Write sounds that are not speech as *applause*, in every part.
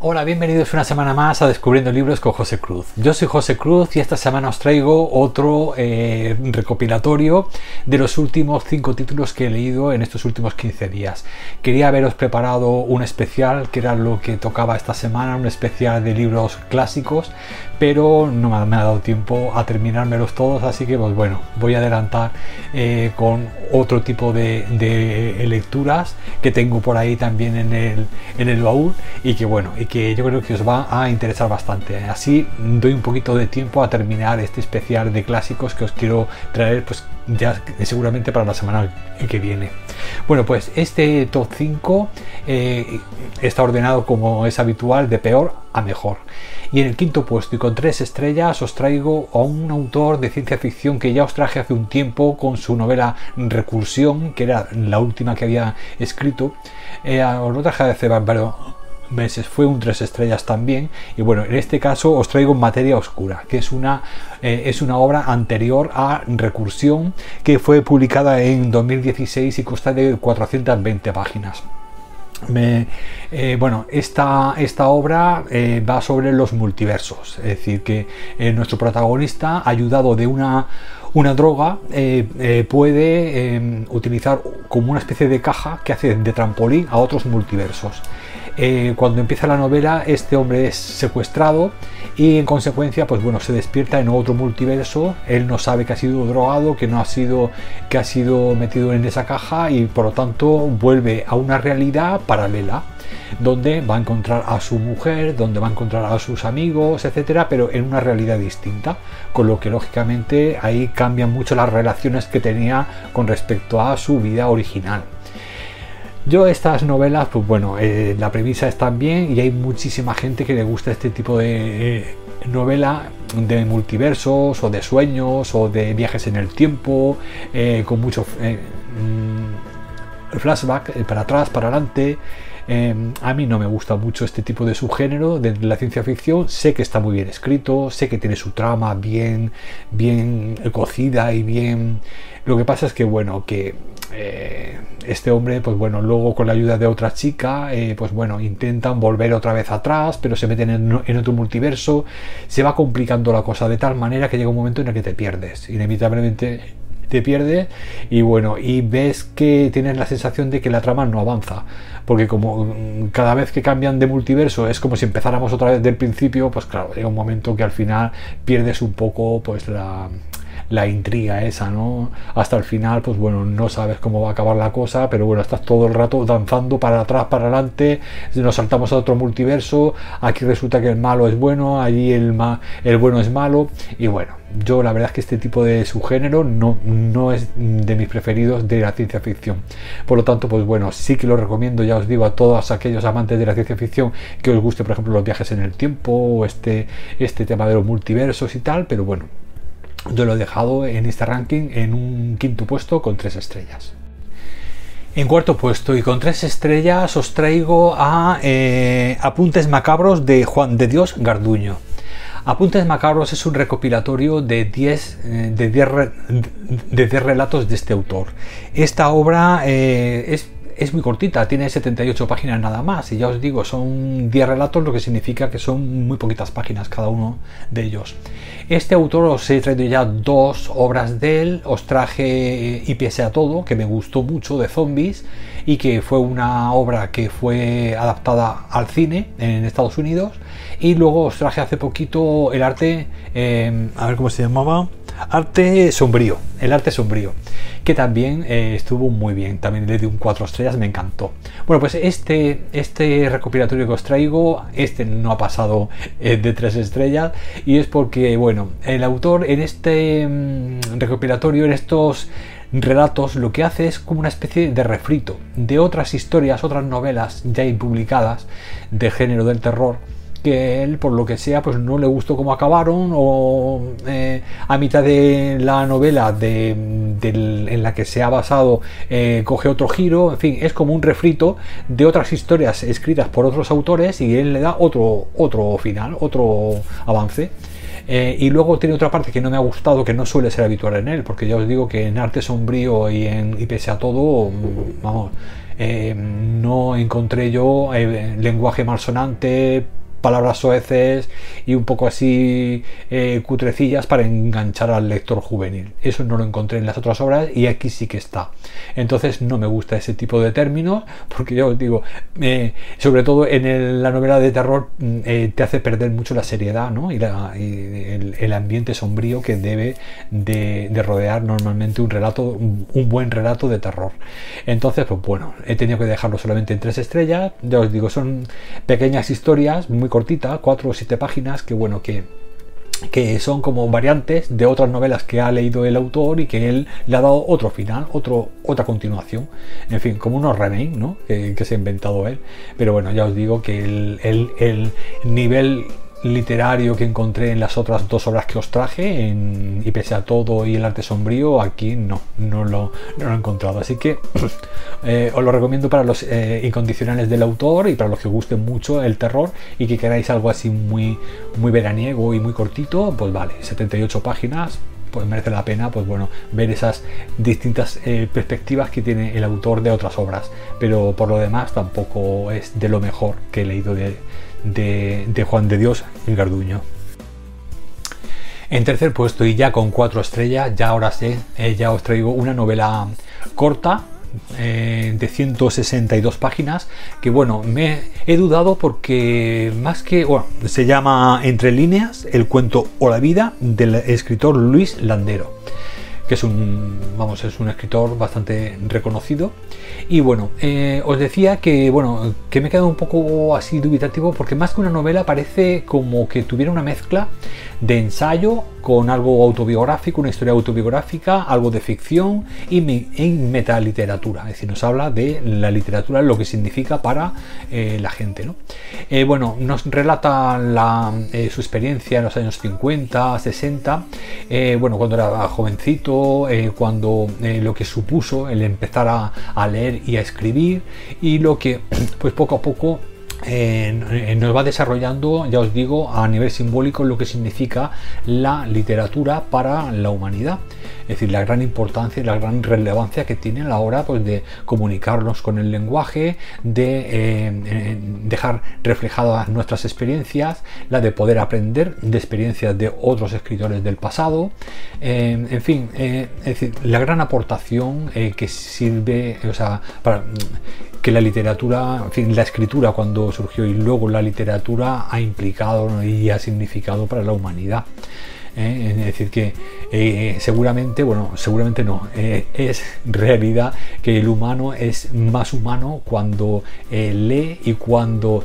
Hola, bienvenidos una semana más a Descubriendo Libros con José Cruz. Yo soy José Cruz y esta semana os traigo otro eh, recopilatorio de los últimos cinco títulos que he leído en estos últimos 15 días. Quería haberos preparado un especial, que era lo que tocaba esta semana, un especial de libros clásicos, pero no me ha dado tiempo a terminármelos todos, así que pues bueno, voy a adelantar eh, con otro tipo de, lecturas que tengo por ahí también en el, en el baúl y que bueno, que yo creo que os va a interesar bastante. Así doy un poquito de tiempo a terminar este especial de clásicos que os quiero traer pues ya seguramente para la semana que viene. Bueno, pues este top 5 eh, está ordenado como es habitual de peor a mejor. Y en el quinto puesto y con tres estrellas os traigo a un autor de ciencia ficción que ya os traje hace un tiempo con su novela Recursión, que era la última que había escrito. Eh, os lo traje hace varios fue un tres estrellas también. Y bueno en este caso os traigo Materia Oscura que es una eh, es una obra anterior a Recursión que fue publicada en 2016 y consta de 420 páginas. Eh, bueno, esta, esta obra eh, va sobre los multiversos, es decir, que nuestro protagonista, ayudado de una, una droga, puede utilizar como una especie de caja que hace de trampolín a otros multiversos. Eh, cuando empieza la novela este hombre es secuestrado y en consecuencia pues bueno se despierta en otro multiverso. Él no sabe que ha sido drogado que no ha sido que ha sido metido en esa caja y por lo tanto vuelve a una realidad paralela donde va a encontrar a su mujer donde va a encontrar a sus amigos etcétera pero en una realidad distinta con lo que lógicamente ahí cambian mucho las relaciones que tenía con respecto a su vida original yo estas novelas, pues bueno, eh, la premisa está bien y hay muchísima gente que le gusta este tipo de eh, novela de multiversos o de sueños o de viajes en el tiempo, eh, con mucho mm, flashback para atrás, para adelante. a mí no me gusta mucho este tipo de subgénero de la ciencia ficción. Sé que está muy bien escrito, sé que tiene su trama bien, bien cocida y bien. Lo que pasa es que, bueno, que eh, este hombre, pues bueno, luego con la ayuda de otra chica, eh, pues bueno, intentan volver otra vez atrás, pero se meten en, otro multiverso, se va complicando la cosa de tal manera que llega un momento en el que te pierdes, inevitablemente te pierdes. Y bueno, y ves que tienes la sensación de que la trama no avanza, porque como mm, cada vez que cambian de multiverso es como si empezáramos otra vez del principio, pues claro, llega un momento que al final pierdes un poco pues la la intriga esa, ¿no? Hasta el final, pues bueno, no sabes cómo va a acabar la cosa, pero bueno, estás todo el rato danzando para atrás, para adelante, nos saltamos a otro multiverso, aquí resulta que el malo es bueno, allí el, el bueno es malo, y bueno, yo la verdad es que este tipo de subgénero no, no es de mis preferidos de la ciencia ficción. Por lo tanto, pues bueno, sí que lo recomiendo, ya os digo, a todos aquellos amantes de la ciencia ficción que os guste, por ejemplo, los viajes en el tiempo o este, este tema de los multiversos y tal, pero bueno, yo lo he dejado en este ranking en un quinto puesto con tres estrellas. En cuarto puesto y con tres estrellas os traigo a eh, Apuntes Macabros de Juan de Dios Garduño. Apuntes Macabros es un recopilatorio de 10 eh, de relatos de este autor. Esta obra eh, es es muy cortita, tiene 78 páginas nada más. Y ya os digo, son 10 relatos, lo que significa que son muy poquitas páginas cada uno de ellos. Este autor os he traído ya dos obras de él. Os traje Y pese a todo, que me gustó mucho, de zombies, y que fue una obra que fue adaptada al cine en Estados Unidos. Y luego os traje hace poquito el arte, eh, a ver cómo se llamaba, arte sombrío, el arte sombrío que también eh, estuvo muy bien. También le di un 4 estrellas, me encantó. Bueno, pues este, este recopilatorio que os traigo, este no ha pasado eh, de 3 estrellas y es porque, bueno, el autor en este mm, recopilatorio, en estos relatos, lo que hace es como una especie de refrito de otras historias, otras novelas ya publicadas de género del terror que él, por lo que sea, pues no le gustó cómo acabaron o eh, a mitad de la novela de, en la que se ha basado eh, coge otro giro, en fin, es como un refrito de otras historias escritas por otros autores y él le da otro, otro final, otro avance. Eh, y luego tiene otra parte que no me ha gustado, que no suele ser habitual en él, porque ya os digo que en arte sombrío y, y pese a todo, vamos, no encontré yo eh, lenguaje malsonante, palabras soeces y un poco así eh, cutrecillas para enganchar al lector juvenil. Eso no lo encontré en las otras obras y aquí sí que está. Entonces no me gusta ese tipo de términos porque yo digo, eh, sobre todo en la novela de terror mm, eh, te hace perder mucho la seriedad ¿no? y, el, ambiente sombrío que debe de, rodear normalmente un relato, un, buen relato de terror. Entonces, pues bueno, he tenido que dejarlo solamente en tres estrellas. Ya os digo, son pequeñas historias muy cortita, cuatro o siete páginas, que bueno, que que son como variantes de otras novelas que ha leído el autor y que él le ha dado otro final, otro, otra continuación. En fin, como unos remake ¿no? que, se ha inventado él. Pero bueno, ya os digo que el, el, el nivel literario que encontré en las otras dos obras que os traje, en, y pese a todo y el arte sombrío, aquí no, no lo, no lo he encontrado. Así que *clears throat* eh, os lo recomiendo para los eh, incondicionales del autor y para los que os guste mucho el terror y que queráis algo así muy, muy veraniego y muy cortito, pues vale, 78 páginas, pues merece la pena pues bueno ver esas distintas eh, perspectivas que tiene el autor de otras obras pero por lo demás tampoco es de lo mejor que he leído de, de, Juan de Dios en Garduño. En tercer puesto y ya con cuatro estrellas, ya ahora sé, eh, ya os traigo una novela corta eh, de 162 páginas que bueno, me he dudado porque más que, bueno, se llama Entre líneas, el cuento o la vida del escritor Luis Landero que es un, vamos, es un escritor bastante reconocido. Y bueno, eh, os decía que, bueno, que me he quedado un poco así dubitativo porque más que una novela parece como que tuviera una mezcla de ensayo con algo autobiográfico, una historia autobiográfica, algo de ficción y, metaliteratura. Es decir, nos habla de la literatura, lo que significa para eh, la gente. ¿no? Eh, bueno, nos relata la, su experiencia en los años 50, 60, bueno, cuando era jovencito, eh, cuando eh, lo que supuso el empezar a, leer y a escribir y lo que pues poco a poco eh, nos va desarrollando, ya os digo, a nivel simbólico lo que significa la literatura para la humanidad. Es decir, la gran importancia y la gran relevancia que tiene a la hora pues, de comunicarnos con el lenguaje, de eh, eh, dejar reflejadas nuestras experiencias, la de poder aprender de experiencias de otros escritores del pasado. en fin, es decir, la gran aportación que sirve, o sea, para que la literatura, en fin, la escritura cuando surgió y luego la literatura ha implicado y ha significado para la humanidad. ¿Eh? Es decir, que eh, seguramente, bueno, seguramente no, eh, es realidad que el humano es más humano cuando lee y cuando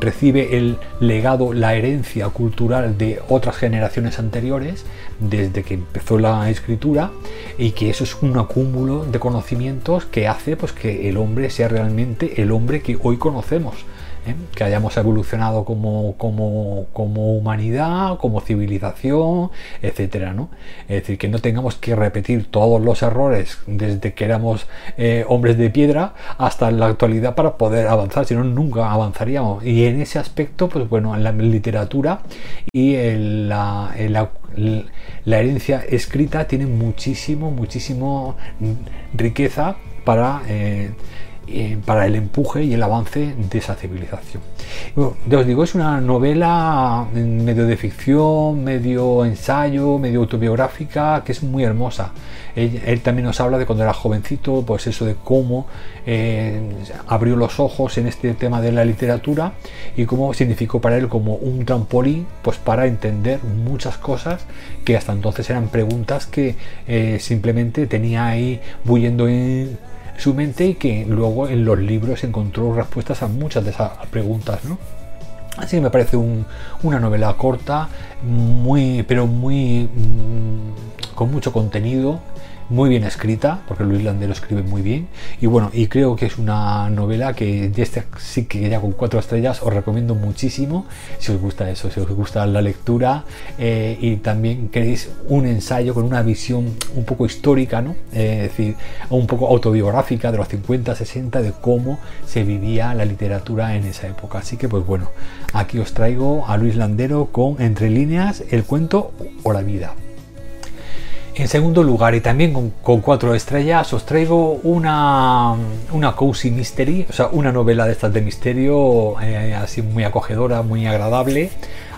recibe el legado, la herencia cultural de otras generaciones anteriores, desde que empezó la escritura, y que eso es un acúmulo de conocimientos que hace pues, que el hombre sea realmente el hombre que hoy conocemos. ¿Eh? que hayamos evolucionado como, como, como, humanidad, como civilización, etcétera, ¿no? Es decir, que no tengamos que repetir todos los errores desde que éramos eh, hombres de piedra hasta la actualidad para poder avanzar, si no, nunca avanzaríamos. Y en ese aspecto, pues bueno, en la literatura y la, la herencia escrita tiene muchísimo, muchísimo riqueza para eh, eh, para el empuje y el avance de esa civilización. ya os digo, es una novela medio de ficción, medio ensayo, medio autobiográfica, que es muy hermosa. Él, también nos habla de cuando era jovencito, pues eso de cómo eh, abrió los ojos en este tema de la literatura y cómo significó para él como un trampolín, pues para entender muchas cosas que hasta entonces eran preguntas que eh, simplemente tenía ahí bullendo en su mente y que luego en los libros encontró respuestas a muchas de esas preguntas, ¿no? Así que me parece una novela corta, muy, pero muy, mm, con mucho contenido, muy bien escrita, porque Luis Landero escribe muy bien. Y bueno, y creo que es una novela que ya este sí que ya con cuatro estrellas os recomiendo muchísimo si os gusta eso, si os gusta la lectura eh, y también queréis un ensayo con una visión un poco histórica, ¿no? Eh, es decir, un poco autobiográfica de los 50, 60 de cómo se vivía la literatura en esa época. Así que pues bueno, aquí os traigo a Luis Landero con Entre líneas el cuento o la vida. En segundo lugar, y también con, cuatro estrellas, os traigo una, una cozy mystery, o sea, una novela de estas de misterio, eh, así muy acogedora, muy agradable,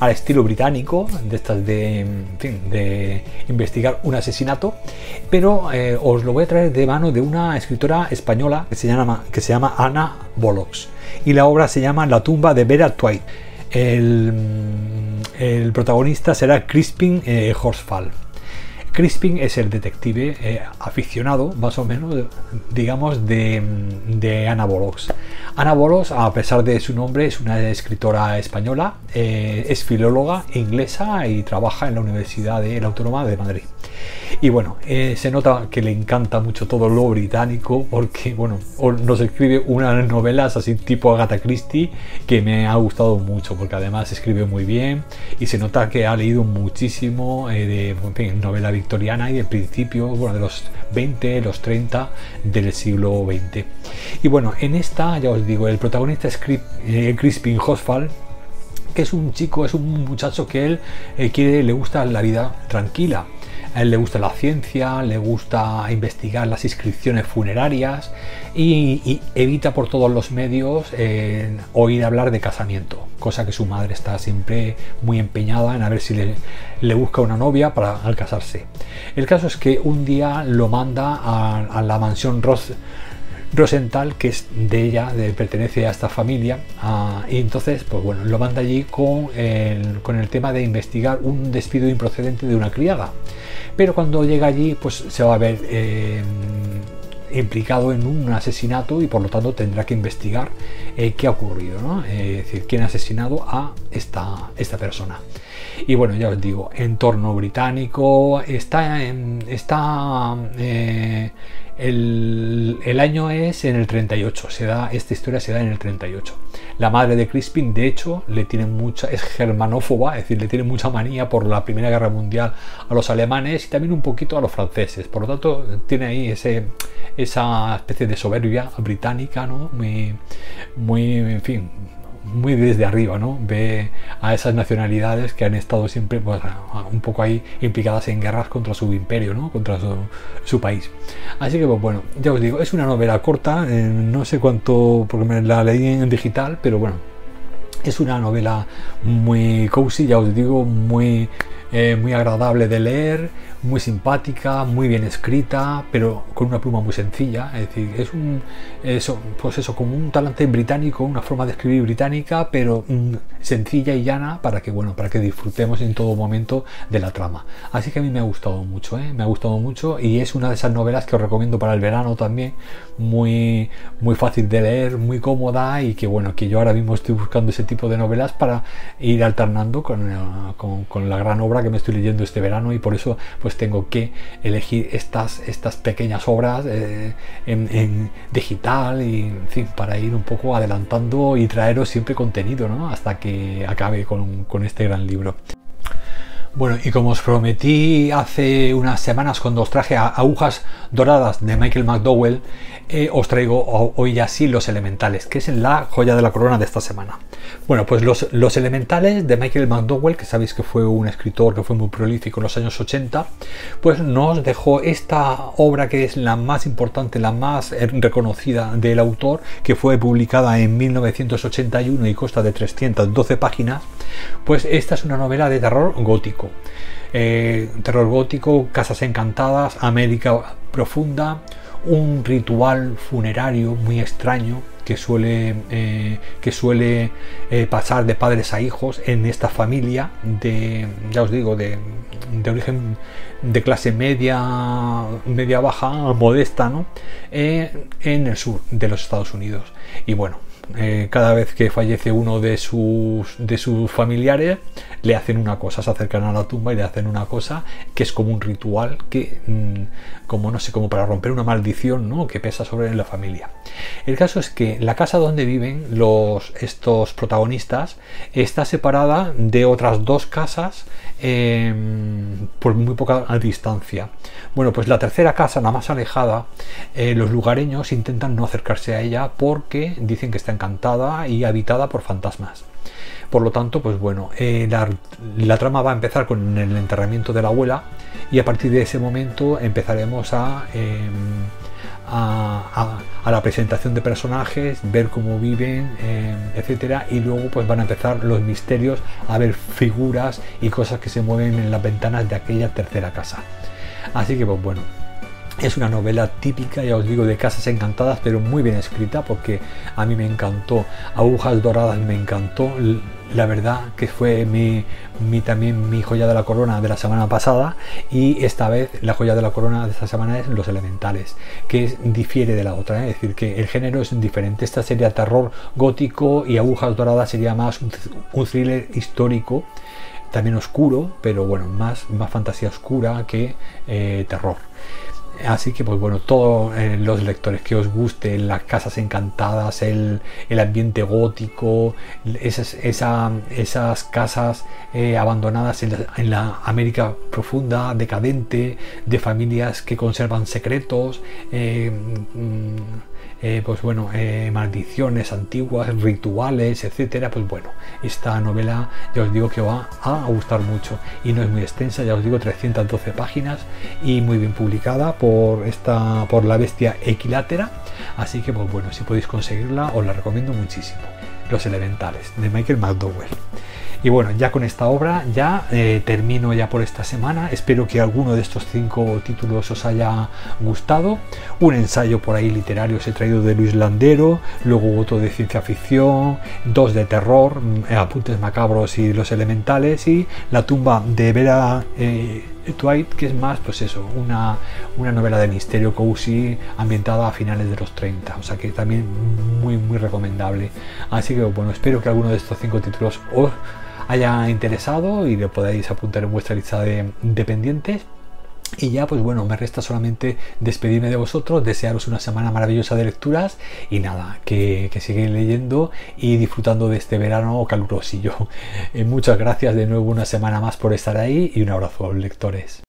al estilo británico, de estas de, investigar un asesinato, pero eh, os lo voy a traer de mano de una escritora española que se llama, que se llama Anna Bollocks, y la obra se llama La tumba de Vera. El, el protagonista será Crispin eh, Horsfall. Crispin es el detective eh, aficionado, más o menos, digamos, de, Ana Bolos. Ana Bolos, a pesar de su nombre, es una escritora española, eh, es filóloga inglesa y trabaja en la Universidad Autónoma de Madrid. Y bueno, eh, se nota que le encanta mucho todo lo británico porque, bueno, nos escribe unas *laughs* novelas así tipo Agatha Christie que me ha gustado mucho porque además escribe muy bien y se nota que ha leído muchísimo de novela victoriana y de principio, bueno, de los 20, los 30 del siglo XX. Y bueno, en esta, ya os digo, el protagonista es eh, Crispin Hosfall, que es un chico, es un muchacho que él eh, quiere, le gusta la vida tranquila a él le gusta la ciencia, le gusta investigar las inscripciones funerarias y, evita por todos los medios eh, oír hablar de casamiento, cosa que su madre está siempre muy empeñada en a ver si le, busca una novia para al casarse. El caso es que un día lo manda a, la mansión Ross Rosenthal, que es de ella, pertenece a esta familia, y entonces, pues bueno, lo manda allí con el, tema de investigar un despido improcedente de una criada. Pero cuando llega allí, pues se va a ver eh, implicado en un asesinato y por lo tanto tendrá que investigar eh, qué ha ocurrido, ¿no? Eh, es decir, quién ha asesinado a esta, esta persona. Y bueno, ya os digo, entorno británico, está, está el, año es en el 38, se da, esta historia se da en el 38. La madre de Crispin, de hecho, le tiene mucha, es germanófoba, es decir, le tiene mucha manía por la Primera Guerra Mundial a los alemanes y también un poquito a los franceses. Por lo tanto, tiene ahí ese, esa especie de soberbia británica, ¿no? Muy, muy, en fin, muy desde arriba, ¿no? Ve a esas nacionalidades que han estado siempre pues, un poco ahí implicadas en guerras contra su imperio, ¿no? Contra su, país. Así que, pues, bueno, ya os digo, es una novela corta, eh, no sé cuánto, porque me la leí en digital, pero bueno, es una novela muy cozy, ya os digo, muy, eh, muy agradable de leer muy simpática, muy bien escrita, pero con una pluma muy sencilla. Es decir, es un eso, pues eso, como un talante británico, una forma de escribir británica, pero mm, sencilla y llana para que bueno, para que disfrutemos en todo momento de la trama. Así que a mí me ha gustado mucho, ¿eh? me ha gustado mucho y es una de esas novelas que os recomiendo para el verano también, muy muy fácil de leer, muy cómoda y que bueno, que yo ahora mismo estoy buscando ese tipo de novelas para ir alternando con, eh, con, con la gran obra que me estoy leyendo este verano y por eso pues tengo que elegir estas, estas pequeñas obras eh, en, digital y fin, para ir un poco adelantando y traeros siempre contenido ¿no? hasta que acabe con, con este gran libro. Bueno, y como os prometí hace unas semanas cuando os traje Agujas Doradas de Michael McDowell, eh, os traigo hoy ya sí los elementales, que es la joya de la corona de esta semana. Bueno, pues los, los elementales de Michael McDowell, que sabéis que fue un escritor que fue muy prolífico en los años 80, pues nos dejó esta obra que es la más importante, la más reconocida del autor, que fue publicada en 1981 y consta de 312 páginas, pues esta es una novela de terror gótico. Eh, terror gótico, casas encantadas, América profunda, un ritual funerario muy extraño que suele, eh, que suele eh, pasar de padres a hijos en esta familia de, ya os digo, de, de origen de clase media, media baja, modesta, ¿no? en el sur de los Estados Unidos. Y bueno, eh, cada vez que fallece uno de sus, de sus familiares, le hacen una cosa, se acercan a la tumba y le hacen una cosa que es como un ritual, que mm, como no sé, como para romper una maldición ¿no? que pesa sobre la familia. El caso es que la casa donde viven los, estos protagonistas está separada de otras dos casas em, por muy poca distancia. Bueno, pues la tercera casa, la más alejada, eh, los lugareños intentan no acercarse a ella porque dicen que está encantada y habitada por fantasmas. Por lo tanto, pues bueno, eh, la, trama va a empezar con el enterramiento de la abuela y a partir de ese momento empezaremos a, em, a, la presentación de personajes, ver cómo viven, em, etcétera, y luego pues van a empezar los misterios, a ver figuras y cosas que se mueven en las ventanas de aquella tercera casa. Así que pues bueno, es una novela típica, ya os digo, de casas encantadas, pero muy bien escrita porque a mí me encantó. Agujas doradas me encantó. La verdad que fue mi, también mi joya de la corona de la semana pasada y esta vez la joya de la corona de esta semana es Los Elementales, que difiere de la otra. ¿eh? Es decir, que el género es diferente. Esta sería terror gótico y Agujas doradas sería más un, thriller histórico también oscuro, pero bueno, más, más fantasía oscura que eh, terror. Así que, pues bueno, todos eh, los lectores que os guste, las casas encantadas, el, ambiente gótico, esas, esas casas eh, abandonadas en la, América profunda, decadente, de familias que conservan secretos. Eh, mm, eh, pues bueno, eh, maldiciones antiguas, rituales, etcétera, pues bueno, esta novela ya os digo que va a gustar mucho y no es muy extensa, ya os digo 312 páginas y muy bien publicada por esta por la bestia equilátera, así que pues bueno, si podéis conseguirla os la recomiendo muchísimo. Los elementales de Michael McDowell. Y bueno, ya con esta obra ya eh, termino ya por esta semana. Espero que alguno de estos cinco títulos os haya gustado. Un ensayo por ahí literario os he traído de Luis Landero, luego otro de ciencia ficción, dos de terror, mm, apuntes macabros y los elementales y la tumba de Vera. Eh, Twilight, que es más, pues eso, una, una novela de misterio cozy ambientada a finales de los 30, o sea que también muy, muy recomendable. Así que bueno, espero que alguno de estos cinco títulos os haya interesado y le podáis apuntar en vuestra lista de dependientes. Y ya, pues bueno, me resta solamente despedirme de vosotros, desearos una semana maravillosa de lecturas y nada, que, que sigáis leyendo y disfrutando de este verano calurosillo. *laughs* Eh, muchas gracias de nuevo una semana más por estar ahí y un abrazo, lectores.